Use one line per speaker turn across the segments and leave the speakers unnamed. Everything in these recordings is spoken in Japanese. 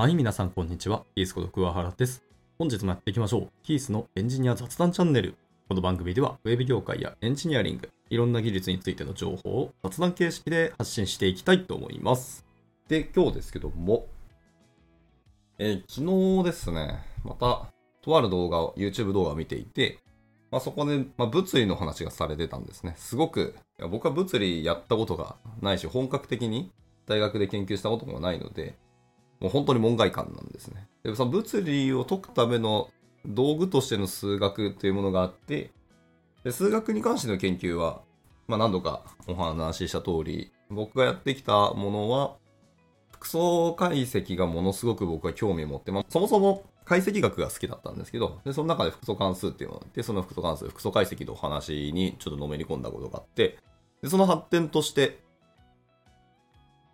はい、皆さんこんにちは。キースこと桑原です。本日もやっていきましょう。キースのエンジニア雑談チャンネル。この番組では、ウェブ業界やエンジニアリング、いろんな技術についての情報を雑談形式で発信していきたいと思います。
で、今日ですけども、えー昨日ですね、また、とある動画を、YouTube 動画を見ていて、まあ、そこで、まあ、物理の話がされてたんですね。すごく、僕は物理やったことがないし、本格的に大学で研究したこともないので、もう本当に門外観なんですね。でその物理を解くための道具としての数学というものがあって、で数学に関しての研究は、まあ、何度かお話しした通り、僕がやってきたものは、複層解析がものすごく僕は興味を持って、まあ、そもそも解析学が好きだったんですけど、でその中で複素関数っていうのがあって、その複素関数、複素解析のお話にちょっとのめり込んだことがあって、でその発展として、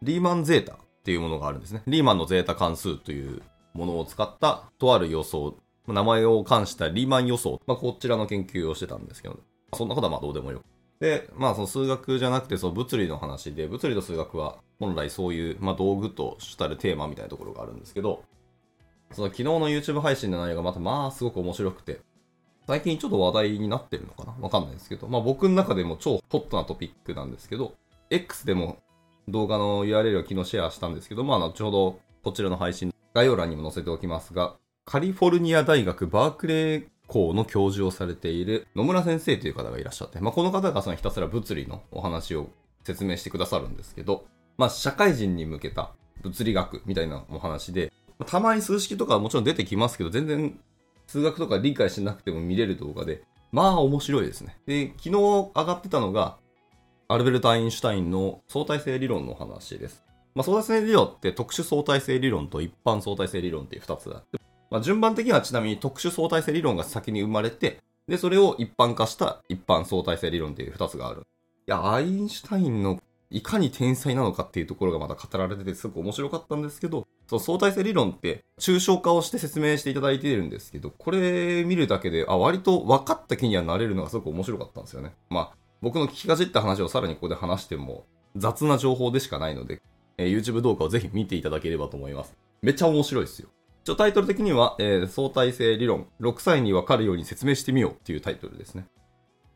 リーマンゼータっていうものがあるんですね。リーマンのゼータ関数というものを使ったとある予想、名前を冠したリーマン予想、まあ、こちらの研究をしてたんですけど、そんなことはまあどうでもよく。で、まあその数学じゃなくてその物理の話で、物理と数学は本来そういう、まあ、道具と主たるテーマみたいなところがあるんですけど、その昨日の YouTube 配信の内容がまたまあすごく面白くて、最近ちょっと話題になってるのかな？わかんないですけど、まあ僕の中でも超ホットなトピックなんですけど、X でも動画の URL を昨日シェアしたんですけど、まあ後ほどこちらの配信概要欄にも載せておきますが、カリフォルニア大学バークレー校の教授をされている野村先生という方がいらっしゃって、まあ、この方がそのひたすら物理のお話を説明してくださるんですけど、まあ、社会人に向けた物理学みたいなお話で、たまに数式とかはもちろん出てきますけど、全然数学とか理解しなくても見れる動画で、まあ面白いですね。で、昨日上がってたのが、アルベルト・アインシュタインの相対性理論の話です。まあ、相対性理論って特殊相対性理論と一般相対性理論っていう二つあって、まあ、順番的にはちなみに特殊相対性理論が先に生まれて、で、それを一般化した一般相対性理論っていう二つがある。いや、アインシュタインのいかに天才なのかっていうところがまた語られててすごく面白かったんですけど、その相対性理論って抽象化をして説明していただいているんですけど、これ見るだけで、あ、割と分かった気にはなれるのがすごく面白かったんですよね。まあ、僕の聞きかじった話をさらにここで話しても雑な情報でしかないので、えー YouTube 動画をぜひ見ていただければと思います。めっちゃ面白いですよ。一応タイトル的には、えー相対性理論、6歳にわかるように説明してみようっていうタイトルですね。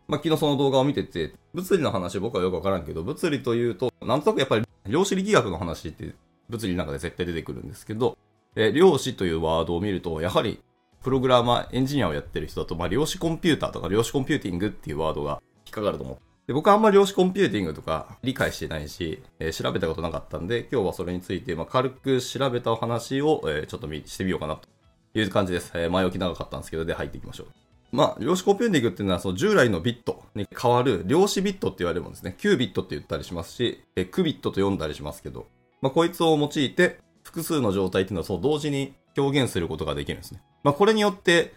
まあ、昨日その動画を見てて、物理の話僕はよくわからんけど、物理というと、なんとなくやっぱり量子力学の話って物理の中で絶対出てくるんですけど、えー量子というワードを見ると、やはりプログラマー、エンジニアをやってる人だと、まあ、量子コンピューターとか量子コンピューティングっていうワードが引っかかると思う。で僕はあんまり量子コンピューティングとか理解してないし、えー調べたことなかったんで、今日はそれについて、まあ、軽く調べたお話を、えーちょっとしてみようかなという感じです。えー前置き長かったんですけど、で入っていきましょう。まあ、量子コンピューティングっていうのは、その従来のビットに変わる量子ビットって言われるものですね。キュービットって言ったりしますし、えクビットと読んだりしますけど、まあ、こいつを用いて、複数の状態っていうのはそう同時に表現することができるんですね。まあ、これによって、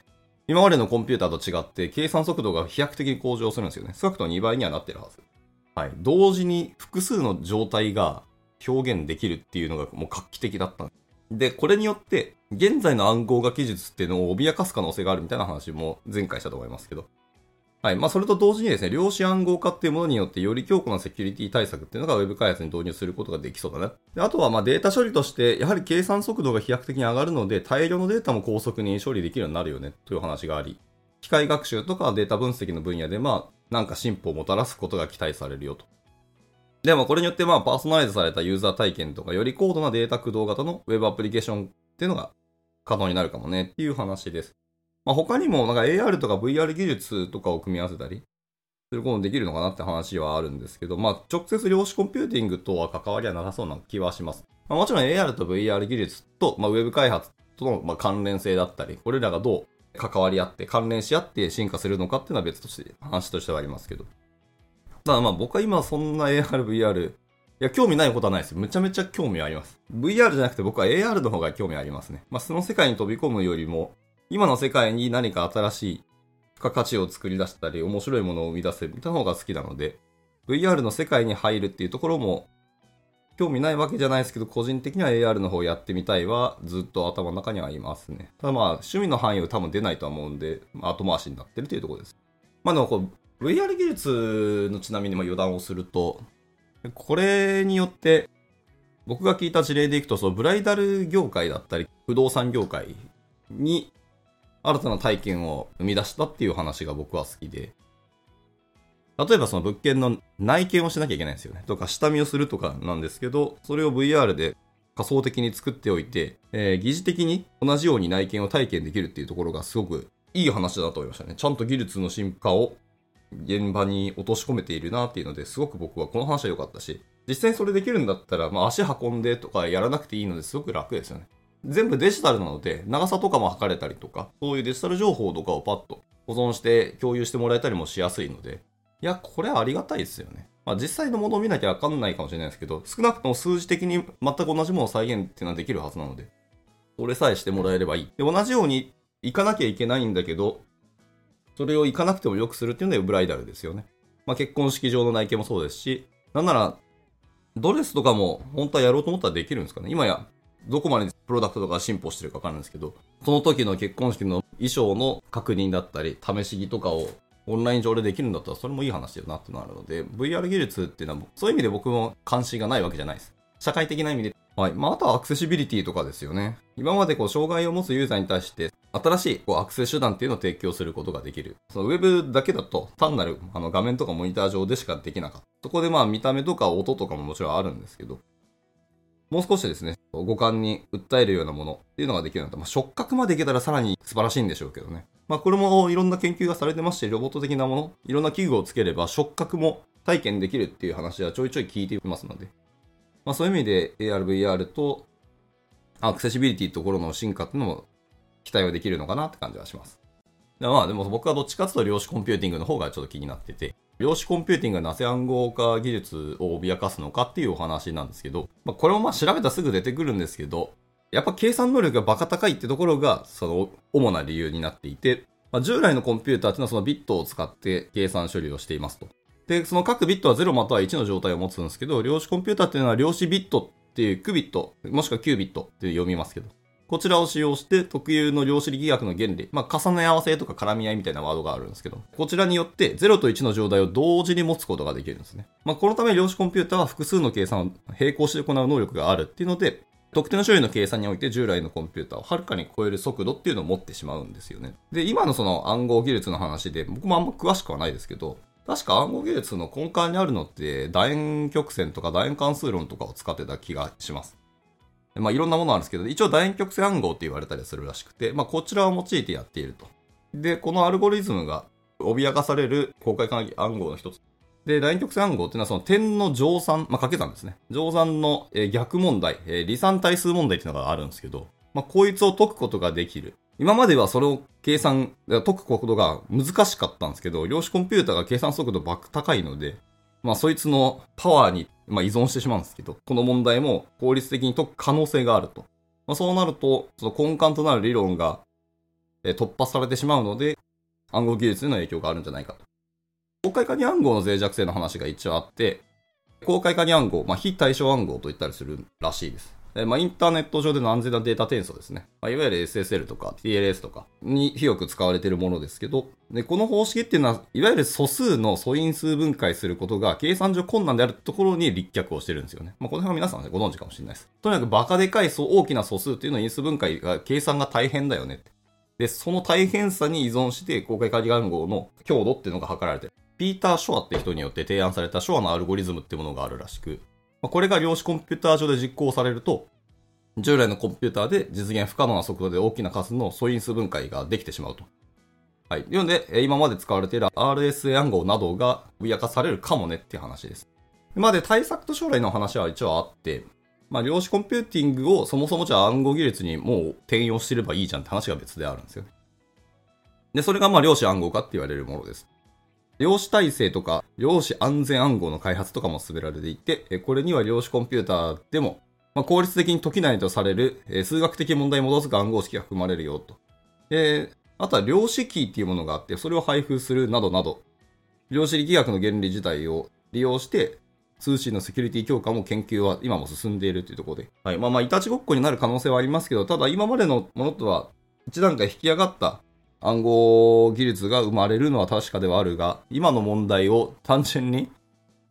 今までのコンピューターと違って、計算速度が飛躍的に向上するんですよね。少なくとも2倍にはなってるはず。はい。同時に複数の状態が表現できるっていうのがもう画期的だった。で、これによって、現在の暗号化技術っていうのを脅かす可能性があるみたいな話も前回したと思いますけど。はい。まあ、それと同時にですね、量子暗号化っていうものによって、より強固なセキュリティ対策っていうのが Web 開発に導入することができそうだね。であとは、まあ、データ処理として、やはり計算速度が飛躍的に上がるので、大量のデータも高速に処理できるようになるよね、という話があり、機械学習とかデータ分析の分野で、まあ、なんか進歩をもたらすことが期待されるよと。でもこれによってまあパーソナライズされたユーザー体験とかより高度なデータ駆動型の Web アプリケーションっていうのが可能になるかもねっていう話です。まあ、他にもなんか AR とか VR 技術とかを組み合わせたりすることもできるのかなって話はあるんですけど、まあ直接量子コンピューティングとは関わりはなさそうな気はします。まあ、もちろん AR と VR 技術と、まあ、Web 開発とのまあ関連性だったり、これらがどう関わり合って関連し合って進化するのかっていうのは別として話としてはありますけど。ただまあ僕は今そんな AR、VR、いや、興味ないことはないですよ。めちゃめちゃ興味あります。VR じゃなくて僕は AR の方が興味ありますね。まあその世界に飛び込むよりも、今の世界に何か新しい付加価値を作り出したり、面白いものを生み出せるみた方が好きなので、VR の世界に入るっていうところも、興味ないわけじゃないですけど、個人的には AR の方やってみたいは、ずっと頭の中にはいますね。ただまあ、趣味の範囲は多分出ないとは思うんで、後回しになってるというところです。まあでもこう、VR 技術のちなみにまあ余談をすると、これによって、僕が聞いた事例でいくと、そのブライダル業界だったり、不動産業界に新たな体験を生み出したっていう話が僕は好きで、例えばその物件の内見をしなきゃいけないんですよね。とか、下見をするとかなんですけど、それを VR で仮想的に作っておいて、えー、疑似的に同じように内見を体験できるっていうところがすごくいい話だと思いましたね。ちゃんと技術の進化を現場に落とし込めているなっていうので、すごく僕はこの話は良かったし、実際にそれできるんだったら、まあ、足運んでとかやらなくていいのですごく楽ですよね。全部デジタルなので、長さとかも測れたりとか、そういうデジタル情報とかをパッと保存して共有してもらえたりもしやすいので、いや、これはありがたいですよね。まあ、実際のものを見なきゃわかんないかもしれないですけど、少なくとも数字的に全く同じものを再現っていうのはできるはずなので、それさえしてもらえればいい。で、同じように行かなきゃいけないんだけど、それを行かなくてもよくするっていうのでブライダルですよね。まあ、結婚式場の内見もそうですし、なんなら、ドレスとかも本当はやろうと思ったらできるんですかね。今や、どこまでプロダクトとか進歩してるかわかんないんですけど、その時の結婚式の衣装の確認だったり、試し着とかをオンライン上でできるんだったらそれもいい話だよなってのがあるので、VR 技術っていうのは、そういう意味で僕も関心がないわけじゃないです。社会的な意味で。はい。まあ、あとはアクセシビリティとかですよね。今までこう、障害を持つユーザーに対して、新しいこうアクセス手段っていうのを提供することができる。そのウェブだけだと単なるあの画面とかモニター上でしかできなかった。そこでまあ見た目とか音とかももちろんあるんですけど、もう少しですね、五感に訴えるようなものっていうのができるようになった。まあ、触覚までいけたらさらに素晴らしいんでしょうけどね。まあ、これもいろんな研究がされてまして、ロボット的なもの、いろんな器具をつければ触覚も体験できるっていう話はちょいちょい聞いていますので、まあ、そういう意味で AR、VR とアクセシビリティところの進化っていうのも期待はできるのかなって感じはします。まあでも僕はどっちかというと量子コンピューティングの方がちょっと気になってて、量子コンピューティングがなぜ暗号化技術を脅かすのかっていうお話なんですけど、まあ、これもまあ調べたらすぐ出てくるんですけど、やっぱ計算能力がバカ高いってところが、その主な理由になっていて、まあ、従来のコンピューターっていうのはそのビットを使って計算処理をしていますと。で、その各ビットは0または1の状態を持つんですけど、量子コンピューターっていうのは量子ビットっていう9ビット、もしくは9ビットって読みますけど、こちらを使用して特有の量子力学の原理、まあ、重ね合わせとか絡み合いみたいなワードがあるんですけど、こちらによって0と1の状態を同時に持つことができるんですね。まあ、このため量子コンピューターは複数の計算を並行して行う能力があるっていうので、特定の処理の計算において従来のコンピューターをはるかに超える速度っていうのを持ってしまうんですよね。で、今のその暗号技術の話で、僕もあんま詳しくはないですけど、確か暗号技術の根幹にあるのって、楕円曲線とか楕円関数論とかを使ってた気がします。まあ、いろんなものあるんですけど、一応楕円曲線暗号って言われたりするらしくて、まあ、こちらを用いてやっていると。で、このアルゴリズムが脅かされる公開暗号の一つ。で、楕円曲線暗号っていうのはその点の乗算、まあ、掛け算ですね。乗算の、逆問題、えー、離散対数問題っていうのがあるんですけど、まあ、こいつを解くことができる。今まではそれを計算、解くことが難しかったんですけど、量子コンピューターが計算速度バック高いので、まあ、そいつのパワーに、まあ、依存してしまうんですけど、この問題も効率的に解く可能性があると。まあ、そうなると、その根幹となる理論が、え突破されてしまうので、暗号技術への影響があるんじゃないかと。公開化に暗号の脆弱性の話が一応あって、公開化に暗号、まあ、非対称暗号と言ったりするらしいです。えまあ、インターネット上での安全なデータ転送ですね。まあ、いわゆる SSL とか TLS とかに広く使われているものですけど、でこの方式っていうのは、いわゆる素数の素因数分解することが計算上困難であるところに立脚をしてるんですよね。まあ、この辺は皆さん、ね、ご存知かもしれないです。とにかくバカでかい大きな素数っていうのは因数分解が計算が大変だよねで、その大変さに依存して公開鍵暗号の強度っていうのが測られてる。ピーター・ショアって人によって提案されたショアのアルゴリズムってものがあるらしく、これが量子コンピューター上で実行されると、従来のコンピューターで実現不可能な速度で大きな数の素因数分解ができてしまうと。はい。なので、今まで使われている RSA 暗号などが脅かされるかもねっていう話です。まで、対策と将来の話は一応あって、まあ、量子コンピューティングをそもそもじゃあ暗号技術にもう転用してればいいじゃんって話が別であるんですよね。で、それがまあ量子暗号化って言われるものです。量子体制とか量子安全暗号の開発とかも進められていて、これには量子コンピューターでもまあ、効率的に解きないとされる、数学的問題に基づく暗号式が含まれるよと。で、あとは量子キーっていうものがあって、それを配布するなどなど、量子力学の原理自体を利用して、通信のセキュリティ強化も研究は今も進んでいるというところで。はい。まあまあ、いたちごっこになる可能性はありますけど、ただ今までのものとは一段階引き上がった暗号技術が生まれるのは確かではあるが、今の問題を単純に、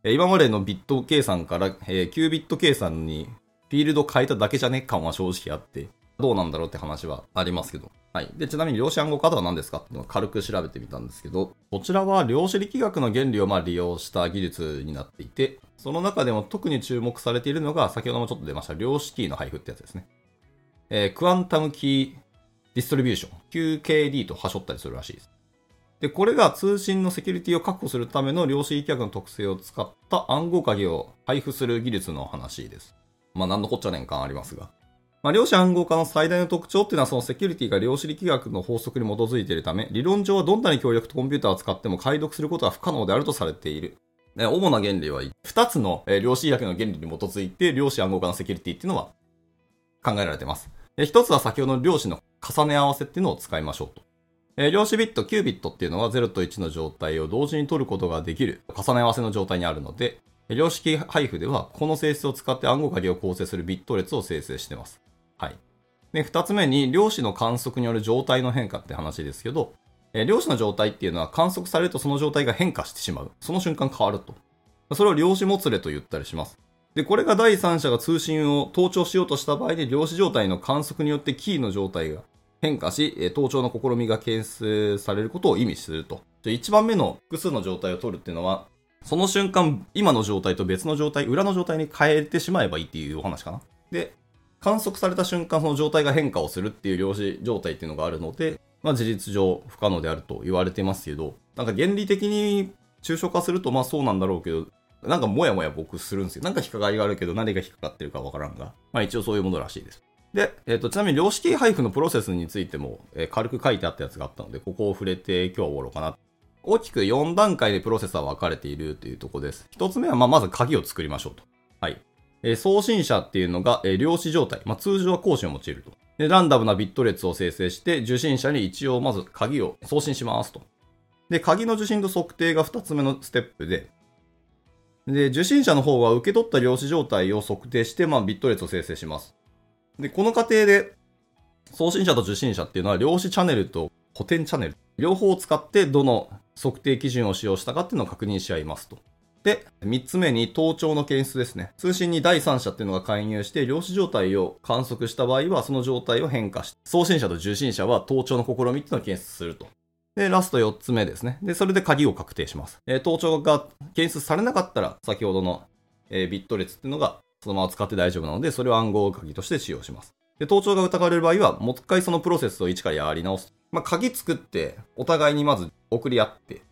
今までのビット計算から、え、9ビット計算にフィールド変えただけじゃね感は正直あって、どうなんだろうって話はありますけど。はい。で、ちなみに量子暗号化とは何ですかっていうのを軽く調べてみたんですけど、こちらは量子力学の原理をま利用した技術になっていて、その中でも特に注目されているのが、先ほどもちょっと出ました量子キーの配布ってやつですね。えー、 Quantum Key Distribution、QKD とはしょったりするらしいです。で、これが通信のセキュリティを確保するための量子力学の特性を使った暗号鍵を配布する技術の話です。まあ、何のこっちゃねん感ありますが。まあ、量子暗号化の最大の特徴っていうのはそのセキュリティが量子力学の法則に基づいているため、理論上はどんなに強力なコンピューターを使っても解読することは不可能であるとされている。主な原理は2つの量子力学の原理に基づいて量子暗号化のセキュリティっていうのは考えられています。1つは先ほどの量子の重ね合わせっていうのを使いましょうと。え量子ビット、9ビットっていうのは0と1の状態を同時に取ることができる重ね合わせの状態にあるので、量子配布ではこの性質を使って暗号鍵を構成するビット列を生成しています。はい。で、二つ目に、量子の観測による状態の変化って話ですけど、え量子の状態っていうのは観測されるとその状態が変化してしまう。その瞬間変わると。それを量子もつれと言ったりします。で、これが第三者が通信を盗聴しようとした場合で、量子状態の観測によってキーの状態が変化し、盗聴の試みが検出されることを意味すると。1番目の複数の状態を取るっていうのは、その瞬間、今の状態と別の状態、裏の状態に変えてしまえばいいっていうお話かな。で、観測された瞬間、その状態が変化をするっていう量子状態っていうのがあるので、まあ事実上不可能であると言われてますけど、なんか原理的に抽象化するとまあそうなんだろうけど、なんかもやもや僕するんですよ。なんか引っかかりがあるけど何が引っかかってるかわからんが。まあ一応そういうものらしいです。で、えっ、ー、と、ちなみに量子キー配布のプロセスについても、えー、軽く書いてあったやつがあったので、ここを触れて今日は終わろうかな。大きく4段階でプロセスは分かれているというところです。1つ目は、まあ、まず鍵を作りましょうと。はい。えー、送信者っていうのが、えー、量子状態。まあ、通常は更新を用いると。で、ランダムなビット列を生成して、受信者に一応まず鍵を送信しますと。で、鍵の受信と測定が2つ目のステップで、で、受信者の方は受け取った量子状態を測定して、まあ、ビット列を生成します。で、この過程で、送信者と受信者っていうのは量子チャンネルと補填チャンネル、両方を使ってどの測定基準を使用したかっていうのを確認し合いますと。で、3つ目に盗聴の検出ですね。通信に第三者っていうのが介入して、量子状態を観測した場合は、その状態を変化して、送信者と受信者は盗聴の試みっていうのを検出すると。で、ラスト4つ目ですね。で、それで鍵を確定します。えー、盗聴が検出されなかったら、先ほどの、えー、ビット列っていうのがそのまま使って大丈夫なので、それを暗号鍵として使用します。で、盗聴が疑われる場合は、もう一回そのプロセスを一からやり直す。まあ、鍵作って、お互いにまず送り合って、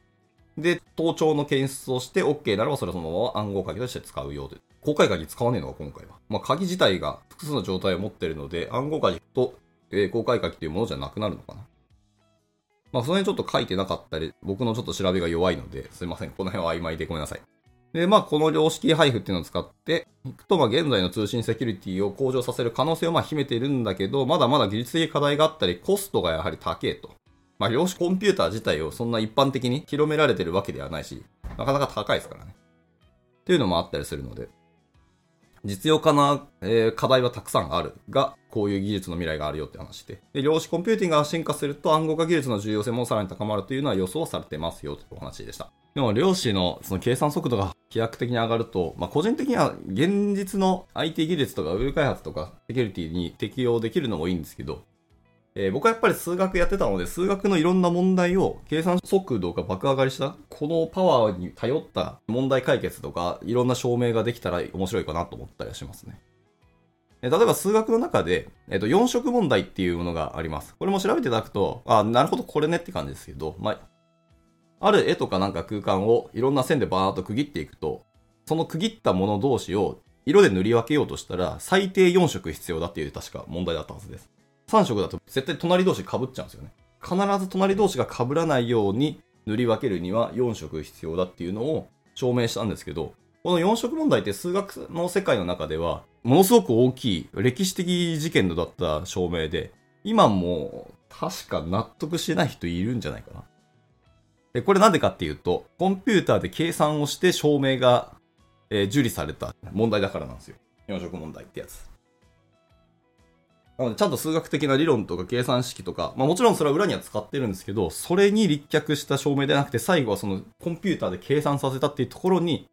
で、盗聴の検出をして OK ならばそれはそのまま暗号鍵として使うようで。公開鍵使わねえのが今回は。まあ、鍵自体が複数の状態を持ってるので、暗号鍵と、えー、公開鍵というものじゃなくなるのかな。まあ、その辺ちょっと書いてなかったり、僕のちょっと調べが弱いので、すいません。この辺は曖昧でごめんなさい。で、まあ、この量式配布っていうのを使っていくと、まあ、現在の通信セキュリティを向上させる可能性をまあ秘めているんだけど、まだまだ技術的課題があったり、コストがやはり高えと。まあ、量子コンピューター自体をそんな一般的に広められてるわけではないし、なかなか高いですからね。っていうのもあったりするので、実用化な、えー、課題はたくさんあるが、こういう技術の未来があるよって話で。で、量子コンピューティングが進化すると暗号化技術の重要性もさらに高まるというのは予想されてますよというお話でした。でも量子のその計算速度が飛躍的に上がると、まあ、個人的には現実の IT 技術とかウェブ開発とかセキュリティに適用できるのもいいんですけど、えー、僕はやっぱり数学やってたので、数学のいろんな問題を計算速度が爆上がりした、このパワーに頼った問題解決とか、いろんな証明ができたら面白いかなと思ったりはしますね。えー、例えば数学の中で、えっ、ー、と、4色問題っていうものがあります。これも調べていただくと、あ、なるほど、これねって感じですけど、まあ、ある絵とかなんか空間をいろんな線でバーっと区切っていくと、その区切ったもの同士を色で塗り分けようとしたら、最低4色必要だっていう確か問題だったはずです。3色だと絶対隣同士被っちゃうんですよね。必ず隣同士が被らないように塗り分けるには4色必要だっていうのを証明したんですけど、この4色問題って数学の世界の中では、ものすごく大きい歴史的事件だった証明で、今も確か納得してない人いるんじゃないかな。で、これなんでかっていうと、コンピューターで計算をして証明が、えー、受理された問題だからなんですよ。4色問題ってやつ。なので、ちゃんと数学的な理論とか計算式とか、まあもちろんそれは裏には使ってるんですけど、それに立脚した証明ではなくて、最後はそのコンピューターで計算させたっていうところに、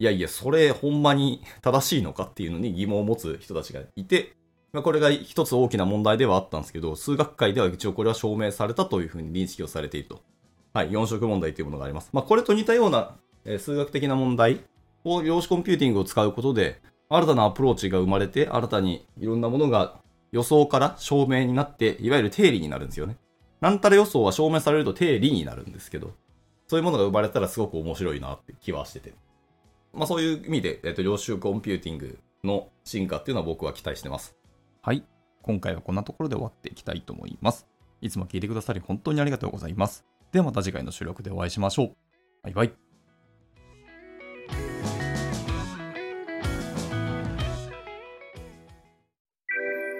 いやいや、それほんまに正しいのかっていうのに疑問を持つ人たちがいて、まあ、これが一つ大きな問題ではあったんですけど、数学界では一応これは証明されたというふうに認識をされていると。はい、4色問題というものがあります。まあ、これと似たような、え数学的な問題を量子コンピューティングを使うことで、新たなアプローチが生まれて、新たにいろんなものが予想から証明になって、いわゆる定理になるんですよね。なんたら予想は証明されると定理になるんですけど、そういうものが生まれたらすごく面白いなって気はしてて。まあそういう意味で、えっと、量子コンピューティングの進化っていうのは僕は期待してます。
はい。今回はこんなところで終わっていきたいと思います。いつも聞いてくださり本当にありがとうございます。ではまた次回の収録でお会いしましょう。バイバイ。